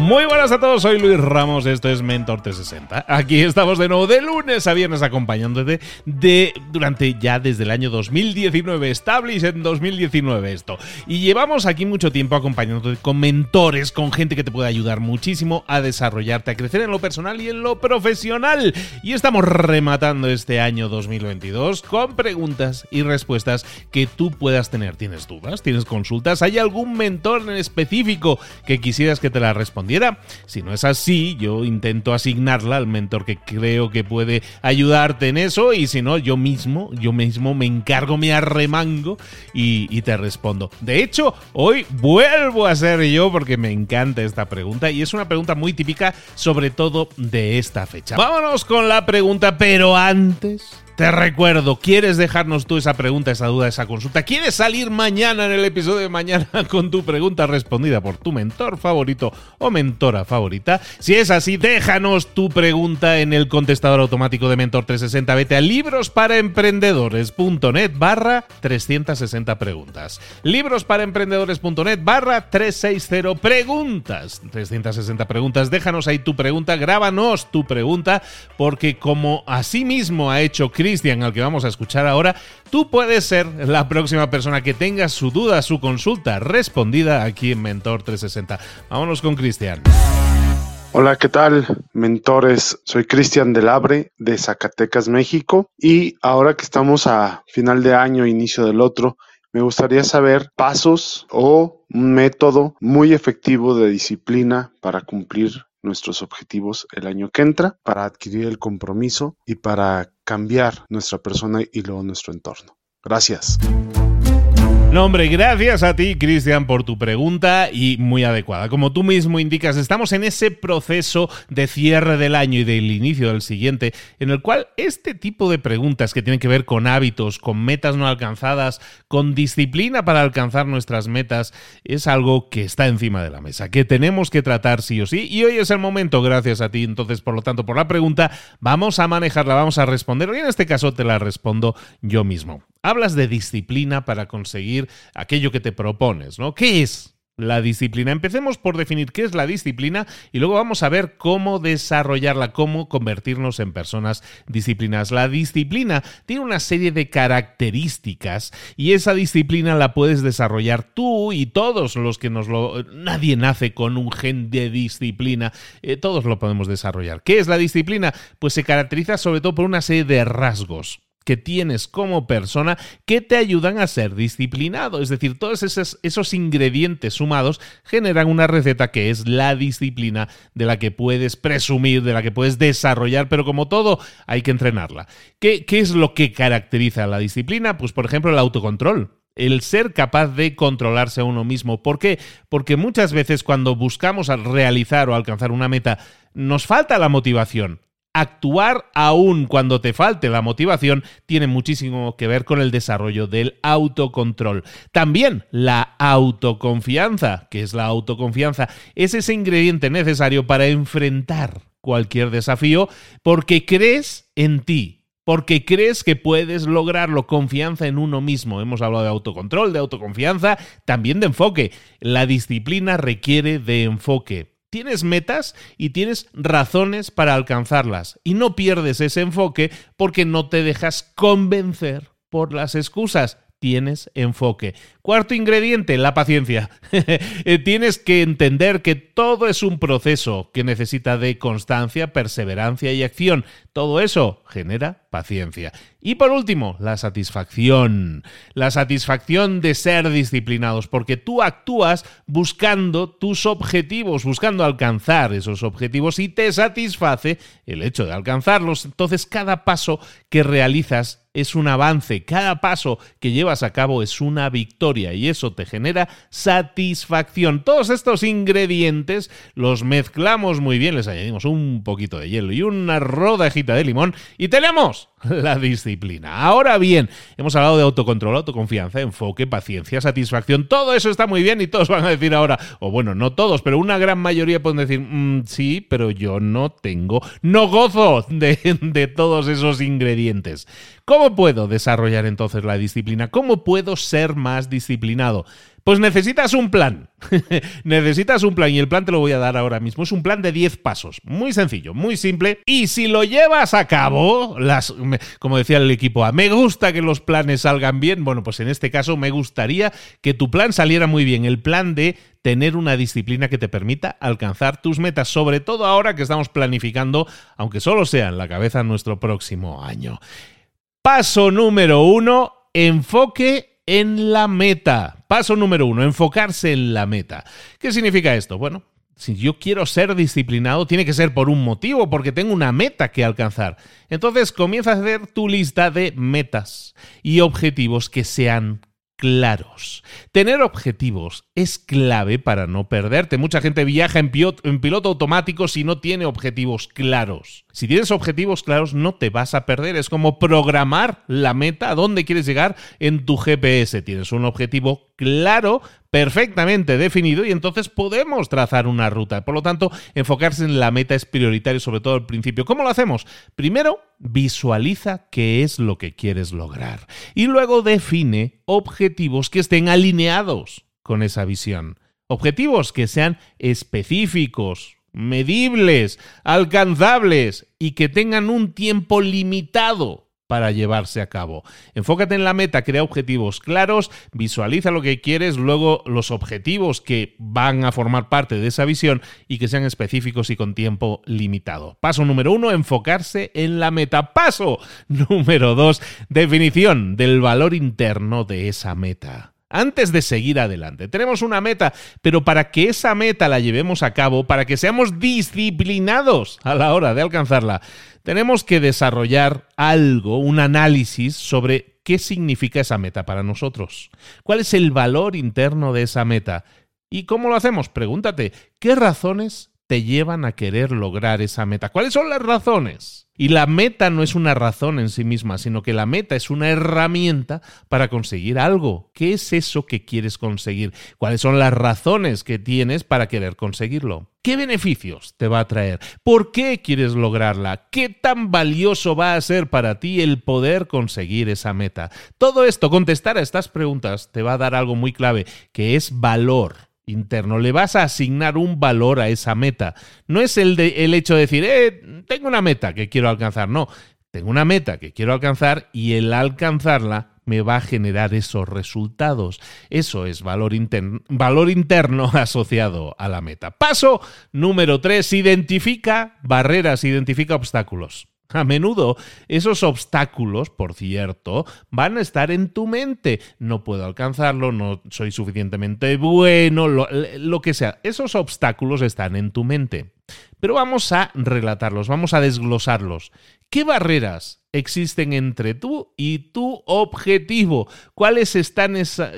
Muy buenas a todos, soy Luis Ramos, esto es Mentor 360. Aquí estamos de nuevo de lunes a viernes acompañándote de durante ya desde el año 2019, Establish en 2019 esto. Y llevamos aquí mucho tiempo acompañándote con mentores, con gente que te puede ayudar muchísimo a desarrollarte, a crecer en lo personal y en lo profesional. Y estamos rematando este año 2022 con preguntas y respuestas que tú puedas tener. ¿Tienes dudas? ¿Tienes consultas? ¿Hay algún mentor en específico que quisieras que te la Si no es así, yo intento asignarla al mentor que creo que puede ayudarte en eso y si no, yo mismo, yo mismo me encargo, me arremango y te respondo. De hecho, hoy vuelvo a ser yo porque me encanta esta pregunta y es una pregunta muy típica sobre todo de esta fecha. Vámonos con la pregunta, pero antes... Te recuerdo, ¿quieres dejarnos tú esa pregunta, esa duda, esa consulta? ¿Quieres salir mañana en el episodio de mañana con tu pregunta respondida por tu mentor favorito o mentora favorita? Si es así, déjanos tu pregunta en el contestador automático de Mentor 360. Vete a librosparaemprendedores.net barra 360 preguntas. Librosparaemprendedores.net barra 360 preguntas. 360 preguntas. Déjanos ahí tu pregunta, grábanos tu pregunta, porque como así mismo ha hecho Chris Cristian, al que vamos a escuchar ahora, tú puedes ser la próxima persona que tenga su duda, su consulta respondida aquí en Mentor 360. Vámonos con Cristian. Hola, ¿qué tal? Mentores, soy Cristian del Abre de Zacatecas, México. Y ahora que estamos a final de año, inicio del otro, me gustaría saber pasos o un método muy efectivo de disciplina para cumplir nuestros objetivos el año que entra, para adquirir el compromiso y para cambiar nuestra persona y luego nuestro entorno. Gracias. No, hombre, gracias a ti, Cristian, por tu pregunta y muy adecuada. Como tú mismo indicas, estamos en ese proceso de cierre del año y del inicio del siguiente, en el cual este tipo de preguntas que tienen que ver con hábitos, con metas no alcanzadas, con disciplina para alcanzar nuestras metas, es algo que está encima de la mesa, que tenemos que tratar sí o sí. Y hoy es el momento, gracias a ti, entonces, por lo tanto, por la pregunta, vamos a manejarla, vamos a responder. Y en este caso te la respondo yo mismo. Hablas de disciplina para conseguir aquello que te propones, ¿no? ¿Qué es la disciplina? Empecemos por definir qué es la disciplina y luego vamos a ver cómo desarrollarla, cómo convertirnos en personas disciplinadas. La disciplina tiene una serie de características y esa disciplina la puedes desarrollar tú y todos los que nos lo... Nadie nace con un gen de disciplina, eh, todos lo podemos desarrollar. ¿Qué es la disciplina? Pues se caracteriza sobre todo por una serie de rasgos que tienes como persona que te ayudan a ser disciplinado. Es decir, todos esos, esos, ingredientes sumados generan una receta que es la disciplina de la que puedes presumir, de la que puedes desarrollar, pero como todo hay que entrenarla. ¿Qué, qué es lo que caracteriza a la disciplina? Pues por ejemplo el autocontrol el ser capaz de controlarse a uno mismo. ¿Por qué? Porque muchas veces cuando buscamos realizar o alcanzar una meta, nos falta la motivación. Actuar aún cuando te falte la motivación tiene muchísimo que ver con el desarrollo del autocontrol. También la autoconfianza, que es la autoconfianza, es ese ingrediente necesario para enfrentar cualquier desafío porque crees en ti, porque crees que puedes lograrlo. Confianza en uno mismo. Hemos hablado de autocontrol, de autoconfianza, también de enfoque. La disciplina requiere de enfoque. Tienes metas y tienes razones para alcanzarlas. Y no pierdes ese enfoque porque no te dejas convencer por las excusas tienes enfoque. Cuarto ingrediente, la paciencia. Eh, tienes que entender que todo es un proceso que necesita de constancia, perseverancia y acción. Todo eso genera paciencia. Y por último, la satisfacción. La satisfacción de ser disciplinados, porque tú actúas buscando tus objetivos, buscando alcanzar esos objetivos y te satisface el hecho de alcanzarlos. Entonces, cada paso que realizas es un avance, cada paso que llevas a cabo es una victoria y eso te genera satisfacción. Todos estos ingredientes los mezclamos muy bien, les añadimos un poquito de hielo y una rodajita de limón y tenemos la disciplina. Ahora bien, hemos hablado de autocontrol, autoconfianza, enfoque, paciencia, satisfacción. Todo eso está muy bien y todos van a decir ahora, o bueno, no todos, pero una gran mayoría pueden decir, mm, sí, pero yo no tengo, no gozo de, de todos esos ingredientes. ¿Cómo puedo desarrollar entonces la disciplina? ¿Cómo puedo ser más disciplinado? Pues necesitas un plan. necesitas un plan y el plan te lo voy a dar ahora mismo. Es un plan de 10 pasos. Muy sencillo, muy simple. Y si lo llevas a cabo, las, como decía el equipo A, me gusta que los planes salgan bien. Bueno, pues en este caso me gustaría que tu plan saliera muy bien. El plan de tener una disciplina que te permita alcanzar tus metas, sobre todo ahora que estamos planificando, aunque solo sea en la cabeza, nuestro próximo año. Paso número uno, enfoque en la meta. Paso número uno, enfocarse en la meta. ¿Qué significa esto? Bueno, si yo quiero ser disciplinado, tiene que ser por un motivo, porque tengo una meta que alcanzar. Entonces comienza a hacer tu lista de metas y objetivos que sean claros. Tener objetivos es clave para no perderte. Mucha gente viaja en, piloto automático si no tiene objetivos claros. Si tienes objetivos claros no te vas a perder. Es como programar la meta a dónde quieres llegar en tu GPS. Tienes un objetivo claro, perfectamente definido y entonces podemos trazar una ruta. Por lo tanto, enfocarse en la meta es prioritario, sobre todo al principio. ¿Cómo lo hacemos? Primero, visualiza qué es lo que quieres lograr y luego define objetivos que estén alineados con esa visión. Objetivos que sean específicos, medibles, alcanzables y que tengan un tiempo limitado para llevarse a cabo. Enfócate en la meta, crea objetivos claros, visualiza lo que quieres, luego los objetivos que van a formar parte de esa visión y que sean específicos y con tiempo limitado. Paso número uno, enfocarse en la meta. Paso número dos, definición del valor interno de esa meta antes de seguir adelante. Tenemos una meta, pero para que esa meta la llevemos a cabo, para que seamos disciplinados a la hora de alcanzarla, tenemos que desarrollar algo, un análisis sobre qué significa esa meta para nosotros. ¿Cuál es el valor interno de esa meta? ¿Y cómo lo hacemos? Pregúntate, ¿qué razones te llevan a querer lograr esa meta? ¿Cuáles son las razones? Y la meta no es una razón en sí misma, sino que la meta es una herramienta para conseguir algo. ¿Qué es eso que quieres conseguir? ¿Cuáles son las razones que tienes para querer conseguirlo? ¿Qué beneficios te va a traer? ¿Por qué quieres lograrla? ¿Qué tan valioso va a ser para ti el poder conseguir esa meta? Todo esto, contestar a estas preguntas, te va a dar algo muy clave, que es valor interno. Le vas a asignar un valor a esa meta. No es el, el hecho de decir, eh, tengo una meta que quiero alcanzar. No, tengo una meta que quiero alcanzar y el alcanzarla me va a generar esos resultados. Eso es valor, interno, valor interno asociado a la meta. Paso número tres, identifica barreras, identifica obstáculos. A menudo esos obstáculos, por cierto, van a estar en tu mente. No puedo alcanzarlo, no soy suficientemente bueno, lo, que sea. Esos obstáculos están en tu mente. Pero vamos a relatarlos, vamos a desglosarlos. ¿Qué barreras existen entre tú y tu objetivo? ¿Cuáles están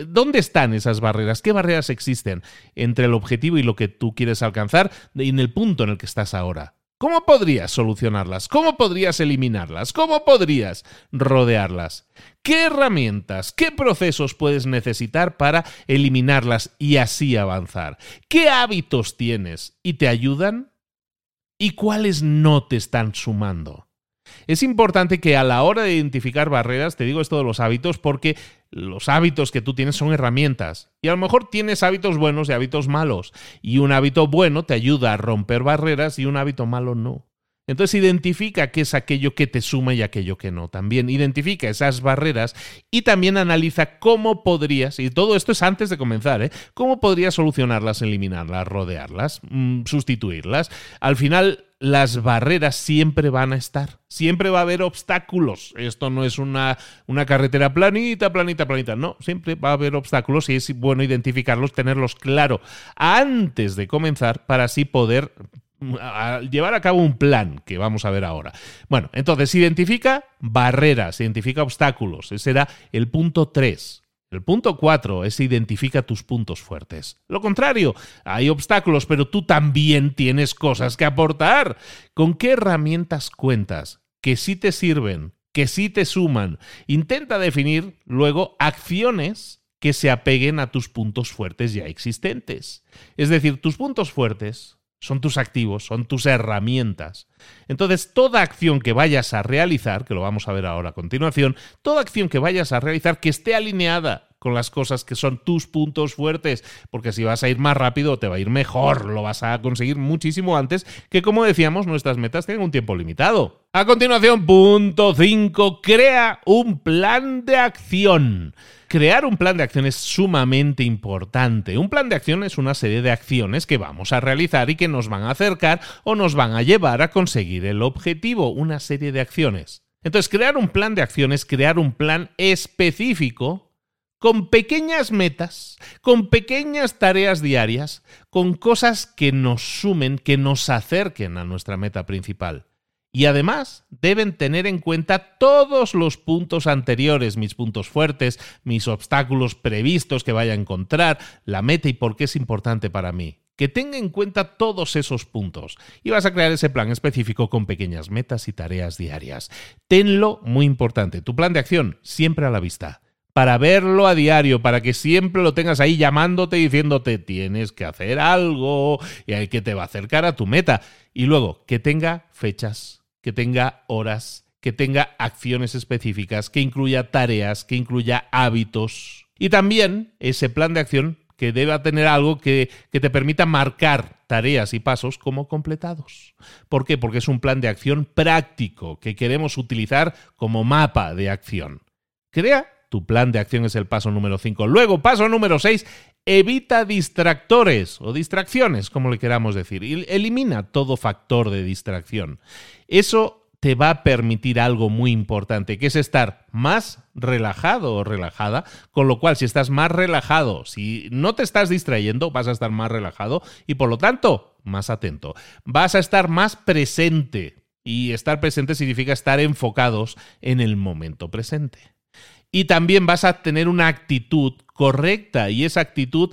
¿Dónde están esas barreras? ¿Qué barreras existen entre el objetivo y lo que tú quieres alcanzar en el punto en el que estás ahora? ¿Cómo podrías solucionarlas? ¿Cómo podrías eliminarlas? ¿Cómo podrías rodearlas? ¿Qué herramientas, qué procesos puedes necesitar para eliminarlas y así avanzar? ¿Qué hábitos tienes y te ayudan? ¿Y cuáles no te están sumando? Es importante que a la hora de identificar barreras, te digo esto de los hábitos, porque los hábitos que tú tienes son herramientas. Y a lo mejor tienes hábitos buenos y hábitos malos. Y un hábito bueno te ayuda a romper barreras y un hábito malo no. Entonces identifica qué es aquello que te suma y aquello que no. También identifica esas barreras y también analiza cómo podrías, y todo esto es antes de comenzar, ¿eh? cómo podrías solucionarlas, eliminarlas, rodearlas, mm, sustituirlas. Al final las barreras siempre van a estar. Siempre va a haber obstáculos. Esto no es una, una, carretera planita, planita, planita. No, siempre va a haber obstáculos y es bueno identificarlos, tenerlos claro antes de comenzar para así poder mm, llevar a cabo un plan que vamos a ver ahora. Bueno, entonces identifica barreras, identifica obstáculos. Ese será el punto 3. El punto 4 es identifica tus puntos fuertes. Lo contrario, hay obstáculos, pero tú también tienes cosas que aportar. ¿Con qué herramientas cuentas? Que sí te sirven, que sí te suman. Intenta definir luego acciones que se apeguen a tus puntos fuertes ya existentes. Es decir, tus puntos fuertes son tus activos, son tus herramientas. Entonces, toda acción que vayas a realizar, que lo vamos a ver ahora a continuación, toda acción que vayas a realizar que esté alineada con las cosas que son tus puntos fuertes, porque si vas a ir más rápido te va a ir mejor, lo vas a conseguir muchísimo antes que como decíamos nuestras metas tienen un tiempo limitado. A continuación, punto 5, crea un plan de acción. Crear un plan de acción es sumamente importante. Un plan de acción es una serie de acciones que vamos a realizar y que nos van a acercar o nos van a llevar a conseguir el objetivo, una serie de acciones. Entonces, crear un plan de acción es crear un plan específico con pequeñas metas, con pequeñas tareas diarias, con cosas que nos sumen, que nos acerquen a nuestra meta principal. Y además deben tener en cuenta todos los puntos anteriores, mis puntos fuertes, mis obstáculos previstos que vaya a encontrar, la meta y por qué es importante para mí. Que tenga en cuenta todos esos puntos y vas a crear ese plan específico con pequeñas metas y tareas diarias. Tenlo muy importante, tu plan de acción siempre a la vista para verlo a diario, para que siempre lo tengas ahí llamándote diciéndote tienes que hacer algo y hay que te va a acercar a tu meta. Y luego, que tenga fechas, que tenga horas, que tenga acciones específicas, que incluya tareas, que incluya hábitos. Y también ese plan de acción que deba tener algo que, que te permita marcar tareas y pasos como completados. ¿Por qué? Porque es un plan de acción práctico que queremos utilizar como mapa de acción. Crea tu plan de acción es el paso número 5. Luego, paso número 6, evita distractores o distracciones, como le queramos decir. Elimina todo factor de distracción. Eso te va a permitir algo muy importante, que es estar más relajado o relajada, con lo cual si estás más relajado, si no te estás distrayendo, vas a estar más relajado y por lo tanto más atento. Vas a estar más presente y estar presente significa estar enfocados en el momento presente y también vas a tener una actitud correcta y esa actitud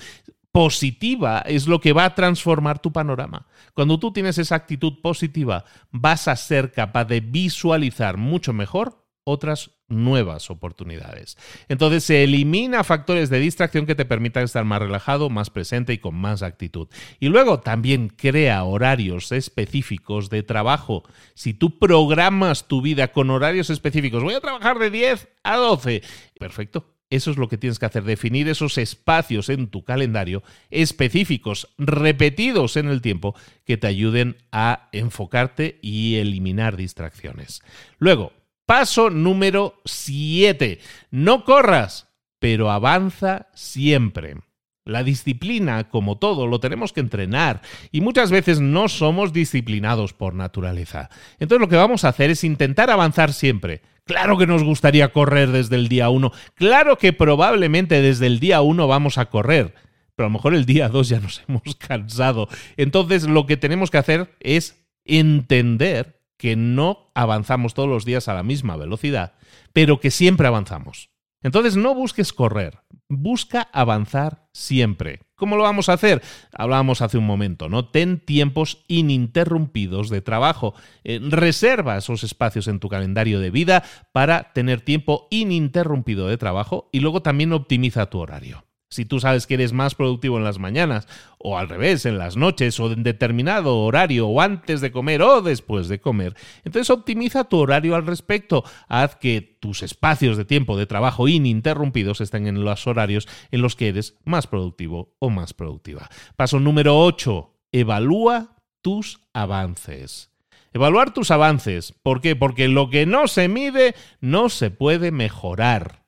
positiva es lo que va a transformar tu panorama. Cuando tú tienes esa actitud positiva, vas a ser capaz de visualizar mucho mejor otras nuevas oportunidades. Entonces se elimina factores de distracción que te permitan estar más relajado, más presente y con más actitud. Y luego también crea horarios específicos de trabajo. Si tú programas tu vida con horarios específicos, voy a trabajar de 10 a 12, perfecto. Eso es lo que tienes que hacer, definir esos espacios en tu calendario específicos, repetidos en el tiempo, que te ayuden a enfocarte y eliminar distracciones. Luego, Paso número 7. No corras, pero avanza siempre. La disciplina, como todo, lo tenemos que entrenar y muchas veces no somos disciplinados por naturaleza. Entonces lo que vamos a hacer es intentar avanzar siempre. Claro que nos gustaría correr desde el día 1, claro que probablemente desde el día 1 vamos a correr, pero a lo mejor el día 2 ya nos hemos cansado. Entonces lo que tenemos que hacer es entender que no avanzamos todos los días a la misma velocidad, pero que siempre avanzamos. Entonces no busques correr, busca avanzar siempre. ¿Cómo lo vamos a hacer? Hablábamos hace un momento, ¿no? Ten tiempos ininterrumpidos de trabajo. Eh, reserva esos espacios en tu calendario de vida para tener tiempo ininterrumpido de trabajo y luego también optimiza tu horario. Si tú sabes que eres más productivo en las mañanas, o al revés, en las noches, o en determinado horario, o antes de comer o después de comer, entonces optimiza tu horario al respecto. Haz que tus espacios de tiempo de trabajo ininterrumpidos estén en los horarios en los que eres más productivo o más productiva. Paso número 8. Evalúa tus avances. Evaluar tus avances. ¿Por qué? Porque lo que no se mide no se puede mejorar.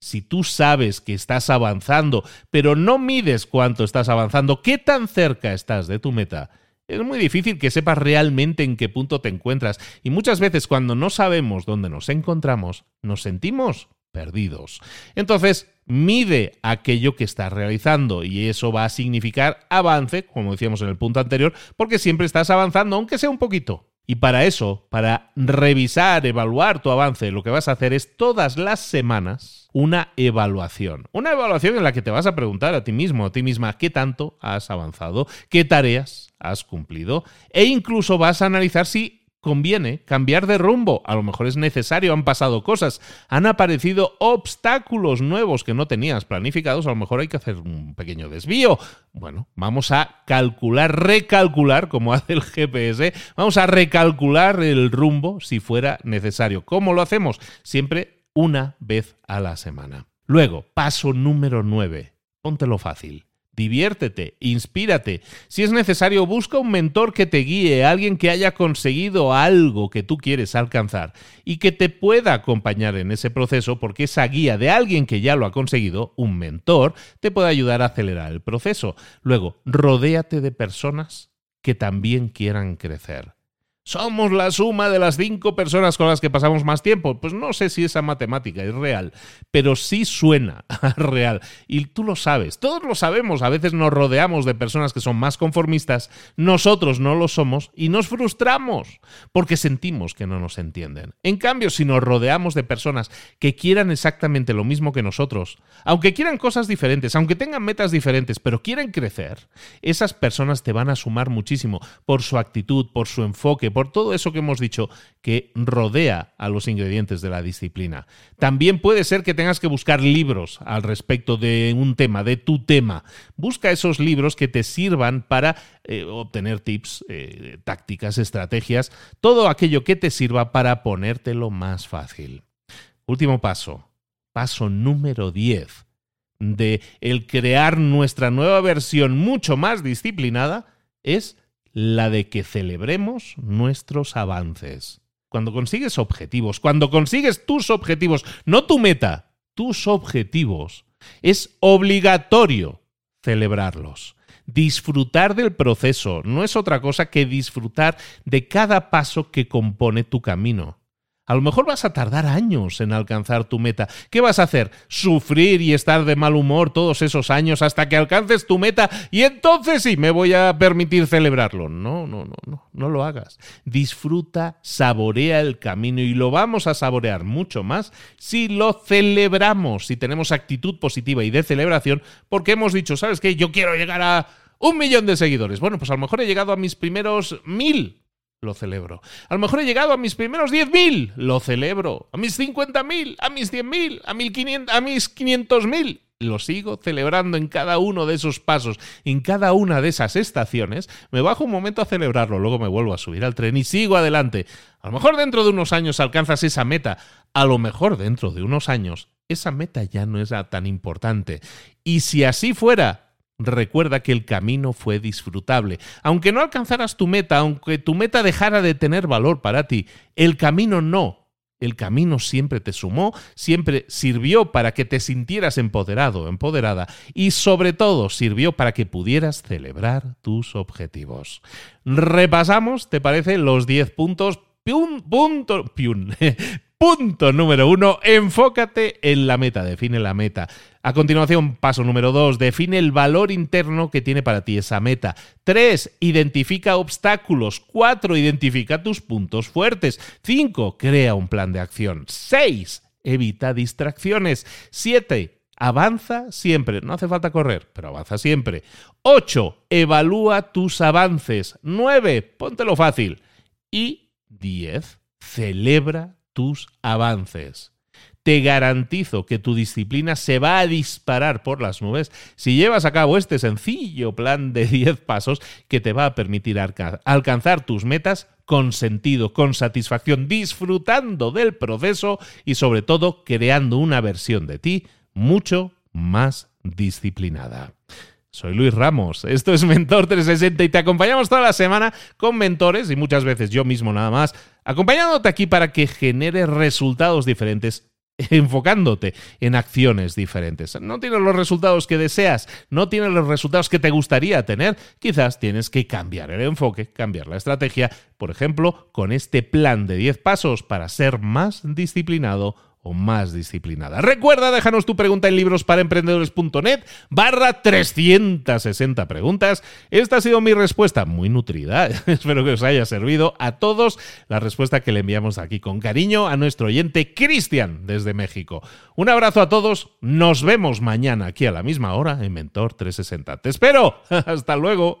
Si tú sabes que estás avanzando, pero no mides cuánto estás avanzando, qué tan cerca estás de tu meta, es muy difícil que sepas realmente en qué punto te encuentras. Y muchas veces cuando no sabemos dónde nos encontramos, nos sentimos perdidos. Entonces, mide aquello que estás realizando y eso va a significar avance, como decíamos en el punto anterior, porque siempre estás avanzando, aunque sea un poquito. Y para eso, para revisar, evaluar tu avance, lo que vas a hacer es todas las semanas una evaluación. Una evaluación en la que te vas a preguntar a ti mismo, a ti misma, qué tanto has avanzado, qué tareas has cumplido e incluso vas a analizar si conviene cambiar de rumbo. A lo mejor es necesario, han pasado cosas, han aparecido obstáculos nuevos que no tenías planificados, a lo mejor hay que hacer un pequeño desvío. Bueno, vamos a calcular, recalcular, como hace el GPS, vamos a recalcular el rumbo si fuera necesario. ¿Cómo lo hacemos? Siempre una vez a la semana. Luego, paso número 9. Póntelo fácil diviértete, inspírate. Si es necesario, busca un mentor que te guíe, alguien que haya conseguido algo que tú quieres alcanzar y que te pueda acompañar en ese proceso, porque esa guía de alguien que ya lo ha conseguido, un mentor, te puede ayudar a acelerar el proceso. Luego, rodéate de personas que también quieran crecer. Somos la suma de las cinco personas con las que pasamos más tiempo. Pues no sé si esa matemática es real, pero sí suena real. Y tú lo sabes, todos lo sabemos. A veces nos rodeamos de personas que son más conformistas, nosotros no lo somos y nos frustramos porque sentimos que no nos entienden. En cambio, si nos rodeamos de personas que quieran exactamente lo mismo que nosotros, aunque quieran cosas diferentes, aunque tengan metas diferentes, pero quieren crecer, esas personas te van a sumar muchísimo por su actitud, por su enfoque, por todo eso que hemos dicho que rodea a los ingredientes de la disciplina. También puede ser que tengas que buscar libros al respecto de un tema, de tu tema. Busca esos libros que te sirvan para eh, obtener tips, eh, tácticas, estrategias, todo aquello que te sirva para ponértelo más fácil. Último paso, paso número 10 de el crear nuestra nueva versión mucho más disciplinada es la de que celebremos nuestros avances. Cuando consigues objetivos, cuando consigues tus objetivos, no tu meta, tus objetivos, es obligatorio celebrarlos. Disfrutar del proceso no es otra cosa que disfrutar de cada paso que compone tu camino. A lo mejor vas a tardar años en alcanzar tu meta. ¿Qué vas a hacer? ¿Sufrir y estar de mal humor todos esos años hasta que alcances tu meta y entonces sí me voy a permitir celebrarlo? No, no, no, no, no lo hagas. Disfruta, saborea el camino y lo vamos a saborear mucho más si lo celebramos, si tenemos actitud positiva y de celebración, porque hemos dicho, ¿sabes qué? Yo quiero llegar a un millón de seguidores. Bueno, pues a lo mejor he llegado a mis primeros mil lo celebro. A lo mejor he llegado a mis primeros 10.000, lo celebro. A mis 50.000, a mis 100.000, a, a mis 500.000. Lo sigo celebrando en cada uno de esos pasos, en cada una de esas estaciones. Me bajo un momento a celebrarlo, luego me vuelvo a subir al tren y sigo adelante. A lo mejor dentro de unos años alcanzas esa meta. A lo mejor dentro de unos años esa meta ya no es tan importante. Y si así fuera, Recuerda que el camino fue disfrutable. Aunque no alcanzaras tu meta, aunque tu meta dejara de tener valor para ti, el camino no. el camino siempre te sumó, siempre sirvió para que te sintieras empoderado, empoderada y sobre todo sirvió para que pudieras celebrar tus objetivos. Repasamos, ¿te parece? Los 10 puntos. Punto, Punto número uno, enfócate en la meta, define la meta. A continuación, paso número dos, define el valor interno que tiene para ti esa meta. Tres, identifica obstáculos. Cuatro, identifica tus puntos fuertes. Cinco, crea un plan de acción. Seis, evita distracciones. Siete, avanza siempre. No hace falta correr, pero avanza siempre. Ocho, evalúa tus avances. Nueve, póntelo fácil. Y diez, celebra tus avances. Te garantizo que tu disciplina se va a disparar por las nubes si llevas a cabo este sencillo plan de 10 pasos que te va a permitir alcanzar tus metas con sentido, con satisfacción, disfrutando del proceso y sobre todo creando una versión de ti mucho más disciplinada. Soy Luis Ramos, esto es Mentor 360 y te acompañamos toda la semana con mentores y muchas veces yo mismo nada más, acompañándote aquí para que genere resultados diferentes enfocándote en acciones diferentes. No tienes los resultados que deseas, no tienes los resultados que te gustaría tener, quizás tienes que cambiar el enfoque, cambiar la estrategia, por ejemplo, con este plan de 10 pasos para ser más disciplinado más disciplinada. Recuerda, déjanos tu pregunta en librosparaemprendedores.net barra 360 preguntas. Esta ha sido mi respuesta, muy nutrida. Espero que os haya servido a todos la respuesta que le enviamos aquí con cariño a nuestro oyente Cristian desde México. Un abrazo a todos, nos vemos mañana aquí a la misma hora en Mentor 360. Te espero, hasta luego.